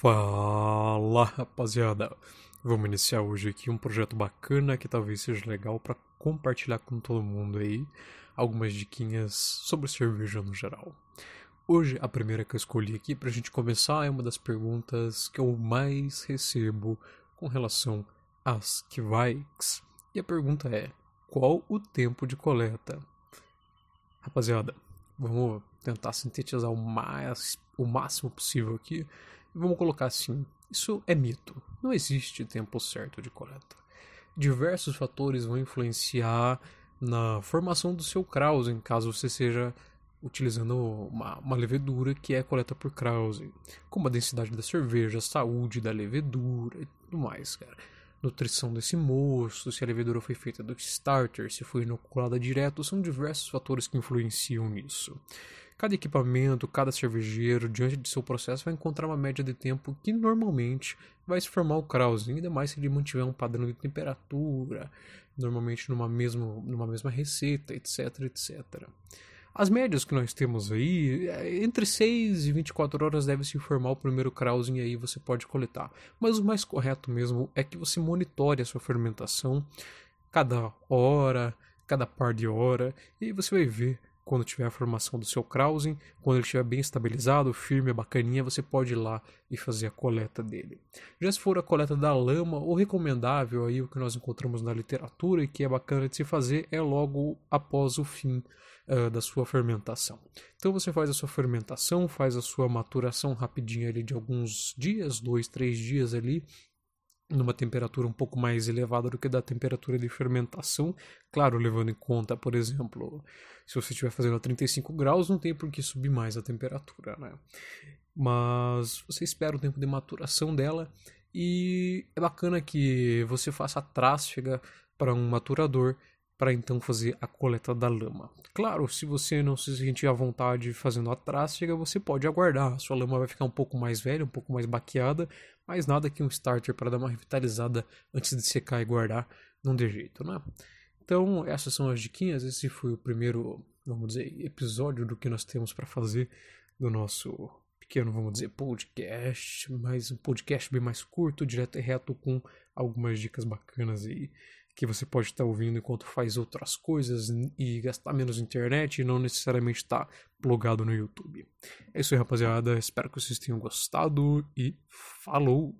Fala rapaziada, vamos iniciar hoje aqui um projeto bacana que talvez seja legal para compartilhar com todo mundo aí algumas diquinhas sobre cerveja no geral. Hoje a primeira que eu escolhi aqui para a gente começar é uma das perguntas que eu mais recebo com relação às Kvikes. E a pergunta é: qual o tempo de coleta? Rapaziada, vamos tentar sintetizar o, mais, o máximo possível aqui Vamos colocar assim: isso é mito. Não existe tempo certo de coleta. Diversos fatores vão influenciar na formação do seu Krause, caso você seja utilizando uma, uma levedura que é coleta por Krause, como a densidade da cerveja, a saúde da levedura e tudo mais, cara. Nutrição desse moço, se a levedura foi feita do starter, se foi inoculada direto, são diversos fatores que influenciam nisso. Cada equipamento, cada cervejeiro, diante de seu processo, vai encontrar uma média de tempo que normalmente vai se formar o Krause, ainda mais se ele mantiver um padrão de temperatura, normalmente numa mesma, numa mesma receita, etc, etc. As médias que nós temos aí, é, entre 6 e 24 horas deve se formar o primeiro Krause e aí você pode coletar. Mas o mais correto mesmo é que você monitore a sua fermentação cada hora, cada par de hora, e você vai ver quando tiver a formação do seu Krausen, quando ele estiver bem estabilizado, firme, bacaninha, você pode ir lá e fazer a coleta dele. Já se for a coleta da lama, o recomendável aí, o que nós encontramos na literatura e que é bacana de se fazer, é logo após o fim uh, da sua fermentação. Então você faz a sua fermentação, faz a sua maturação rapidinha ali de alguns dias, dois, três dias ali, numa temperatura um pouco mais elevada do que da temperatura de fermentação, claro, levando em conta, por exemplo, se você estiver fazendo a 35 graus, não tem por que subir mais a temperatura, né? Mas você espera o tempo de maturação dela e é bacana que você faça a trásfega para um maturador para então fazer a coleta da lama. Claro, se você não se sentir à vontade fazendo a trásfega, você pode aguardar. A sua lama vai ficar um pouco mais velha, um pouco mais baqueada, mas nada que um starter para dar uma revitalizada antes de secar e guardar não dê jeito, né? Então, essas são as diquinhas. Esse foi o primeiro, vamos dizer, episódio do que nós temos para fazer do nosso pequeno, vamos dizer, podcast, mas um podcast bem mais curto, direto e reto, com algumas dicas bacanas aí que você pode estar ouvindo enquanto faz outras coisas e gastar menos internet e não necessariamente estar plugado no YouTube. É isso aí, rapaziada. Espero que vocês tenham gostado e falou!